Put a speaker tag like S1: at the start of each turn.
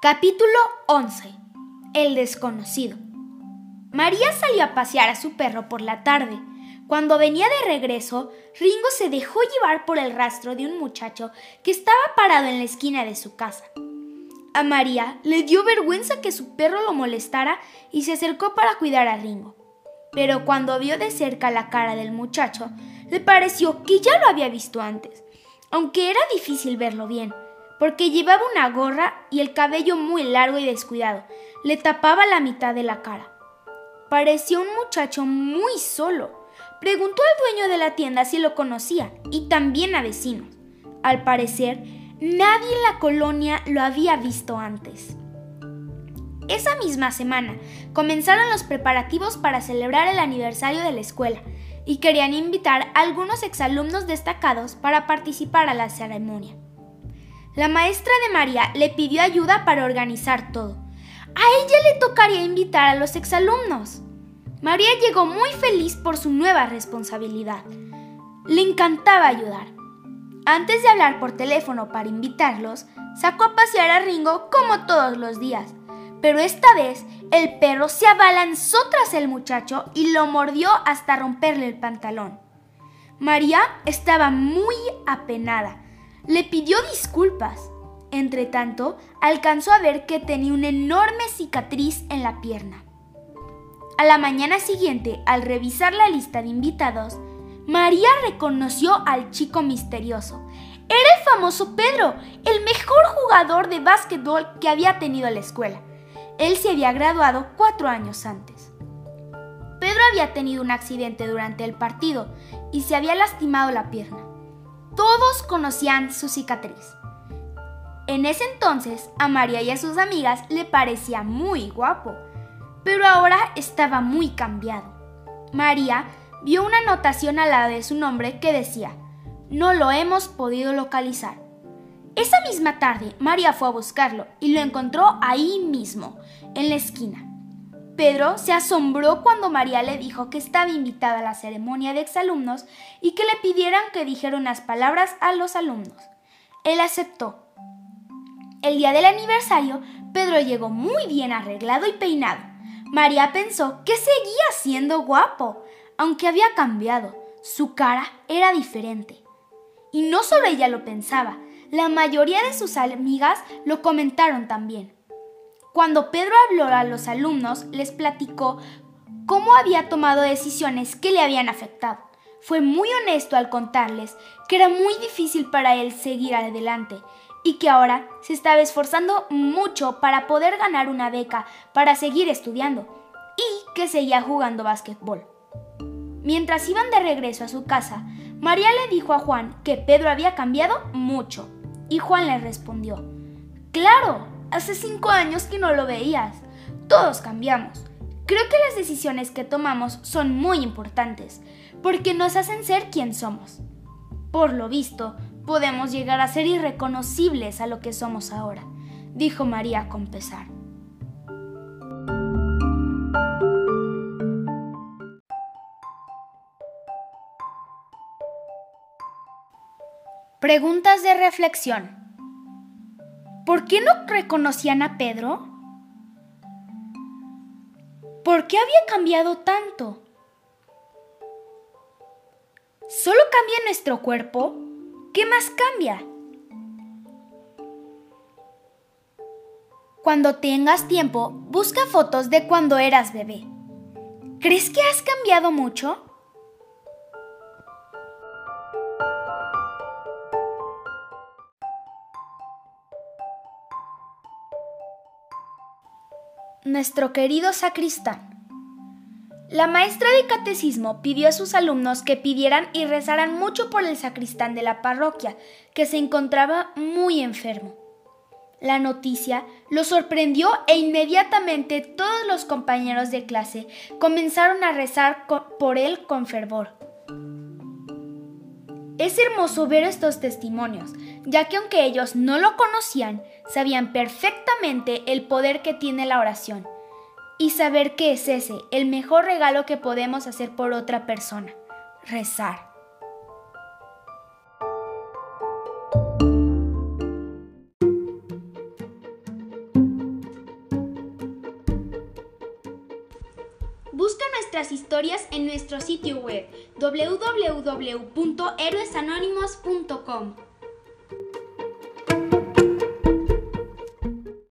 S1: Capítulo 11. El desconocido. María salió a pasear a su perro por la tarde. Cuando venía de regreso, Ringo se dejó llevar por el rastro de un muchacho que estaba parado en la esquina de su casa. A María le dio vergüenza que su perro lo molestara y se acercó para cuidar a Ringo. Pero cuando vio de cerca la cara del muchacho, le pareció que ya lo había visto antes, aunque era difícil verlo bien porque llevaba una gorra y el cabello muy largo y descuidado. Le tapaba la mitad de la cara. Parecía un muchacho muy solo. Preguntó al dueño de la tienda si lo conocía y también a vecinos. Al parecer, nadie en la colonia lo había visto antes. Esa misma semana comenzaron los preparativos para celebrar el aniversario de la escuela y querían invitar a algunos exalumnos destacados para participar a la ceremonia. La maestra de María le pidió ayuda para organizar todo. A ella le tocaría invitar a los exalumnos. María llegó muy feliz por su nueva responsabilidad. Le encantaba ayudar. Antes de hablar por teléfono para invitarlos, sacó a pasear a Ringo como todos los días. Pero esta vez el perro se abalanzó tras el muchacho y lo mordió hasta romperle el pantalón. María estaba muy apenada le pidió disculpas. Entretanto, alcanzó a ver que tenía una enorme cicatriz en la pierna. A la mañana siguiente, al revisar la lista de invitados, María reconoció al chico misterioso. Era el famoso Pedro, el mejor jugador de básquetbol que había tenido la escuela. Él se había graduado cuatro años antes. Pedro había tenido un accidente durante el partido y se había lastimado la pierna. Todos conocían su cicatriz. En ese entonces a María y a sus amigas le parecía muy guapo, pero ahora estaba muy cambiado. María vio una anotación al lado de su nombre que decía, no lo hemos podido localizar. Esa misma tarde María fue a buscarlo y lo encontró ahí mismo, en la esquina. Pedro se asombró cuando María le dijo que estaba invitada a la ceremonia de exalumnos y que le pidieran que dijera unas palabras a los alumnos. Él aceptó. El día del aniversario, Pedro llegó muy bien arreglado y peinado. María pensó que seguía siendo guapo, aunque había cambiado. Su cara era diferente. Y no solo ella lo pensaba, la mayoría de sus amigas lo comentaron también. Cuando Pedro habló a los alumnos, les platicó cómo había tomado decisiones que le habían afectado. Fue muy honesto al contarles que era muy difícil para él seguir adelante y que ahora se estaba esforzando mucho para poder ganar una beca para seguir estudiando y que seguía jugando básquetbol. Mientras iban de regreso a su casa, María le dijo a Juan que Pedro había cambiado mucho y Juan le respondió, Claro, Hace cinco años que no lo veías. Todos cambiamos. Creo que las decisiones que tomamos son muy importantes, porque nos hacen ser quien somos. Por lo visto, podemos llegar a ser irreconocibles a lo que somos ahora, dijo María con pesar. Preguntas de reflexión. ¿Por qué no reconocían a Pedro? ¿Por qué había cambiado tanto? ¿Solo cambia nuestro cuerpo? ¿Qué más cambia? Cuando tengas tiempo, busca fotos de cuando eras bebé. ¿Crees que has cambiado mucho? Nuestro querido sacristán. La maestra de catecismo pidió a sus alumnos que pidieran y rezaran mucho por el sacristán de la parroquia, que se encontraba muy enfermo. La noticia lo sorprendió e inmediatamente todos los compañeros de clase comenzaron a rezar por él con fervor. Es hermoso ver estos testimonios, ya que aunque ellos no lo conocían, sabían perfectamente el poder que tiene la oración y saber que es ese el mejor regalo que podemos hacer por otra persona, rezar. Nuestras historias en nuestro sitio web www.héroesanónimos.com.